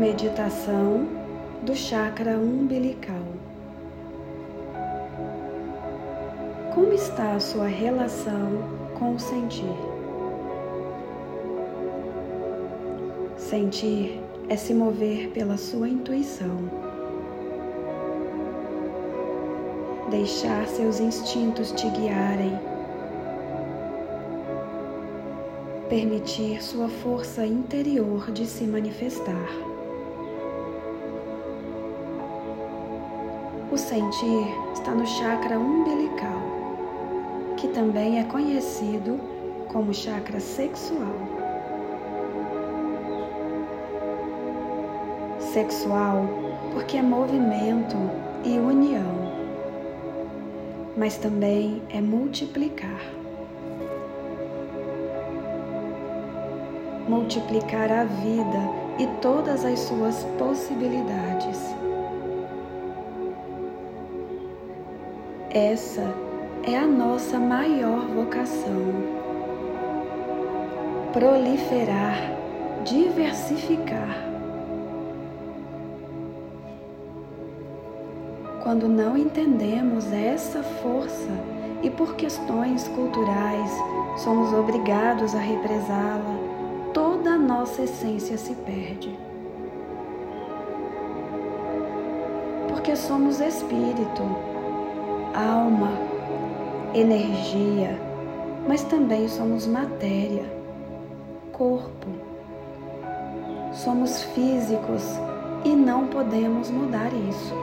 Meditação do chakra umbilical. Como está a sua relação com o sentir? Sentir é se mover pela sua intuição. Deixar seus instintos te guiarem. Permitir sua força interior de se manifestar. O sentir está no chakra umbilical, que também é conhecido como chakra sexual. Sexual porque é movimento e união, mas também é multiplicar. Multiplicar a vida e todas as suas possibilidades. Essa é a nossa maior vocação. Proliferar, diversificar. Quando não entendemos essa força e por questões culturais somos obrigados a represá-la, toda a nossa essência se perde. Porque somos espírito alma, energia, mas também somos matéria, corpo. Somos físicos e não podemos mudar isso.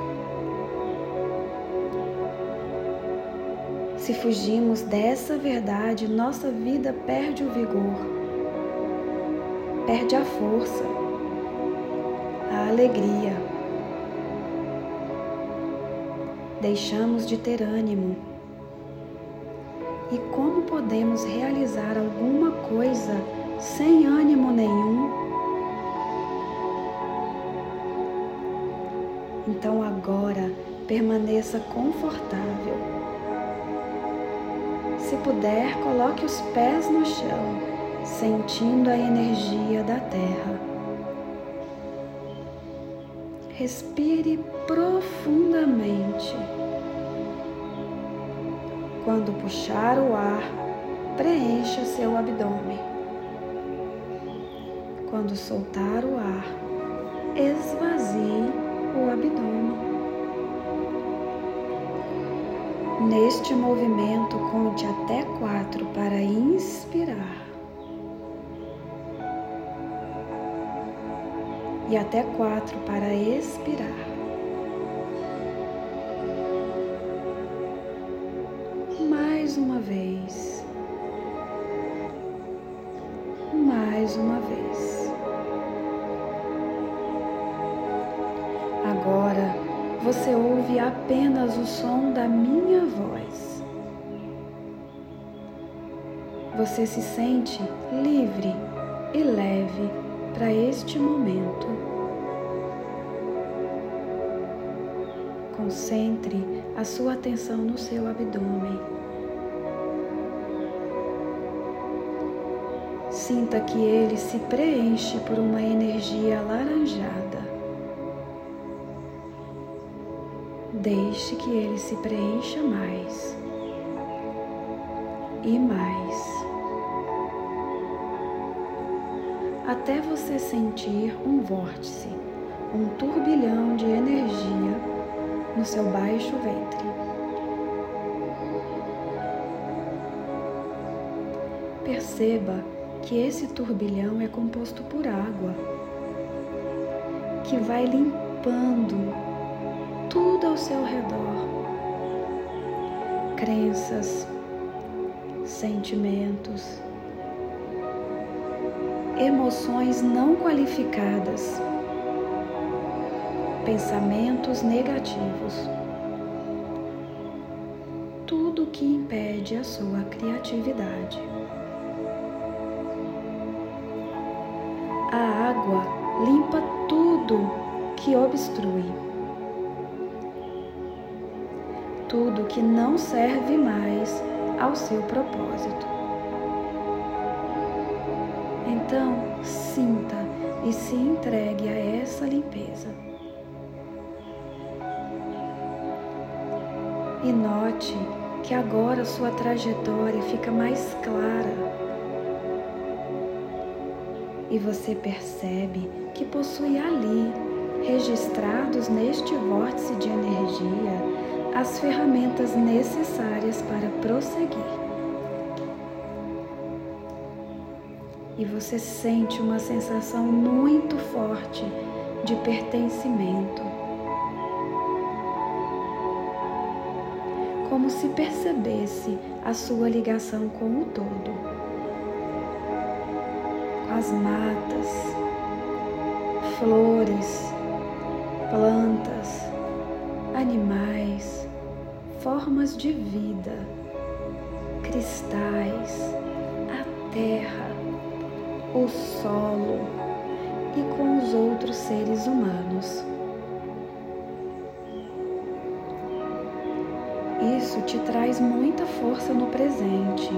Se fugimos dessa verdade, nossa vida perde o vigor, perde a força, a alegria deixamos de ter ânimo. E como podemos realizar alguma coisa sem ânimo nenhum? Então agora permaneça confortável. Se puder, coloque os pés no chão, sentindo a energia da terra. Respire profundamente. Quando puxar o ar, preencha seu abdômen. Quando soltar o ar, esvazie o abdômen. Neste movimento, conte até quatro para inspirar. E até quatro para expirar. Mais uma vez. Mais uma vez. Agora você ouve apenas o som da minha voz. Você se sente livre e leve para este momento. Concentre a sua atenção no seu abdômen. Sinta que ele se preenche por uma energia alaranjada. Deixe que ele se preencha mais e mais. até você sentir um vórtice, um turbilhão de energia no seu baixo ventre. Perceba que esse turbilhão é composto por água, que vai limpando tudo ao seu redor. Crenças, sentimentos, emoções não qualificadas, pensamentos negativos, tudo que impede a sua criatividade. A água limpa tudo que obstrui, tudo que não serve mais ao seu propósito. Então, sinta e se entregue a essa limpeza. E note que agora sua trajetória fica mais clara. E você percebe que possui ali, registrados neste vórtice de energia, as ferramentas necessárias para prosseguir. E você sente uma sensação muito forte de pertencimento como se percebesse a sua ligação com o todo, com as matas, flores, plantas, animais, formas de vida, cristais, a terra, o solo e com os outros seres humanos. Isso te traz muita força no presente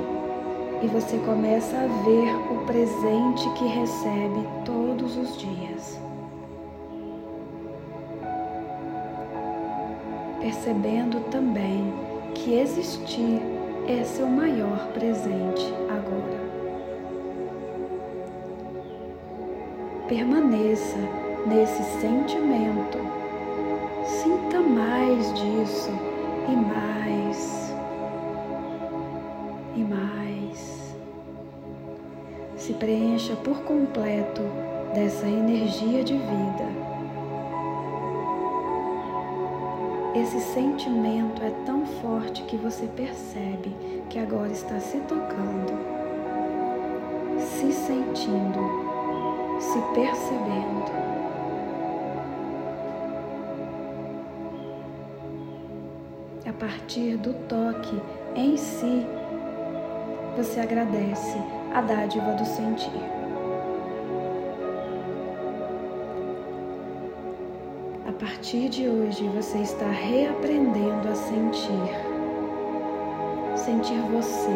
e você começa a ver o presente que recebe todos os dias. Percebendo também que existir é seu maior presente agora. Permaneça nesse sentimento, sinta mais disso e mais e mais. Se preencha por completo dessa energia de vida. Esse sentimento é tão forte que você percebe que agora está se tocando, se sentindo, se percebendo. A partir do toque em si, você agradece a dádiva do sentir. A partir de hoje, você está reaprendendo a sentir. Sentir você,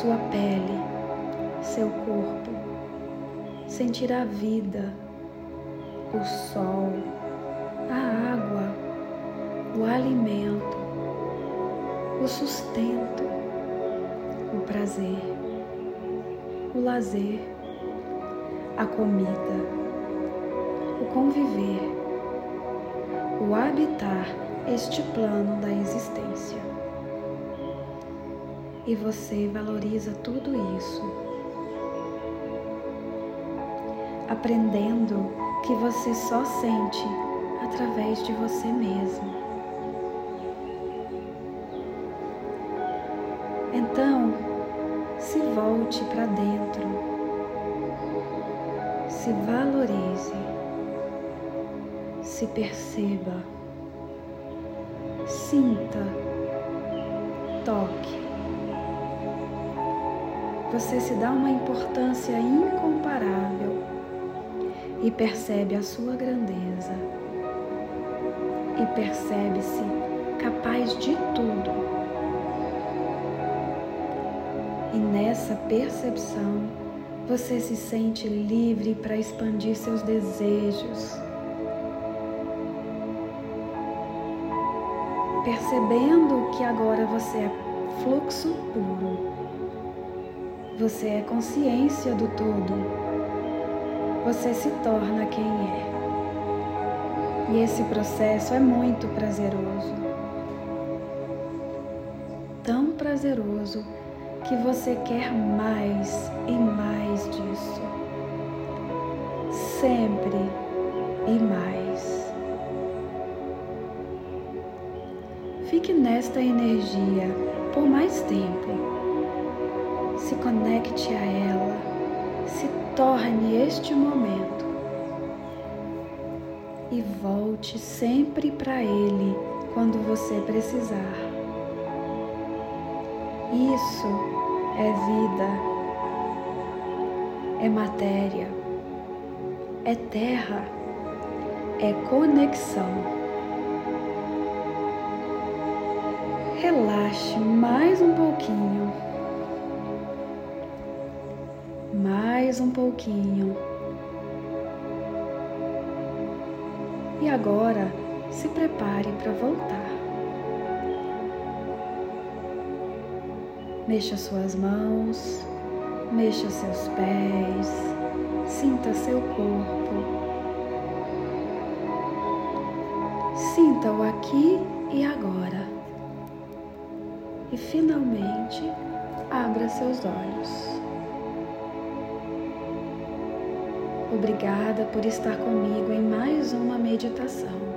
sua pele, seu corpo. Sentir a vida, o sol, a água o alimento, o sustento, o prazer, o lazer, a comida, o conviver, o habitar este plano da existência. E você valoriza tudo isso, aprendendo que você só sente através de você mesmo. Então, se volte para dentro, se valorize, se perceba, sinta, toque. Você se dá uma importância incomparável e percebe a sua grandeza. E percebe-se capaz de tudo nessa percepção, você se sente livre para expandir seus desejos. Percebendo que agora você é fluxo puro. Você é consciência do todo. Você se torna quem é. E esse processo é muito prazeroso. Tão prazeroso que você quer mais e mais disso. Sempre e mais. Fique nesta energia por mais tempo. Se conecte a ela, se torne este momento e volte sempre para ele quando você precisar. Isso é vida, é matéria, é terra, é conexão. relaxe mais um pouquinho, mais um pouquinho. E agora se prepare para voltar. Mexa suas mãos, mexa seus pés, sinta seu corpo. Sinta-o aqui e agora. E finalmente, abra seus olhos. Obrigada por estar comigo em mais uma meditação.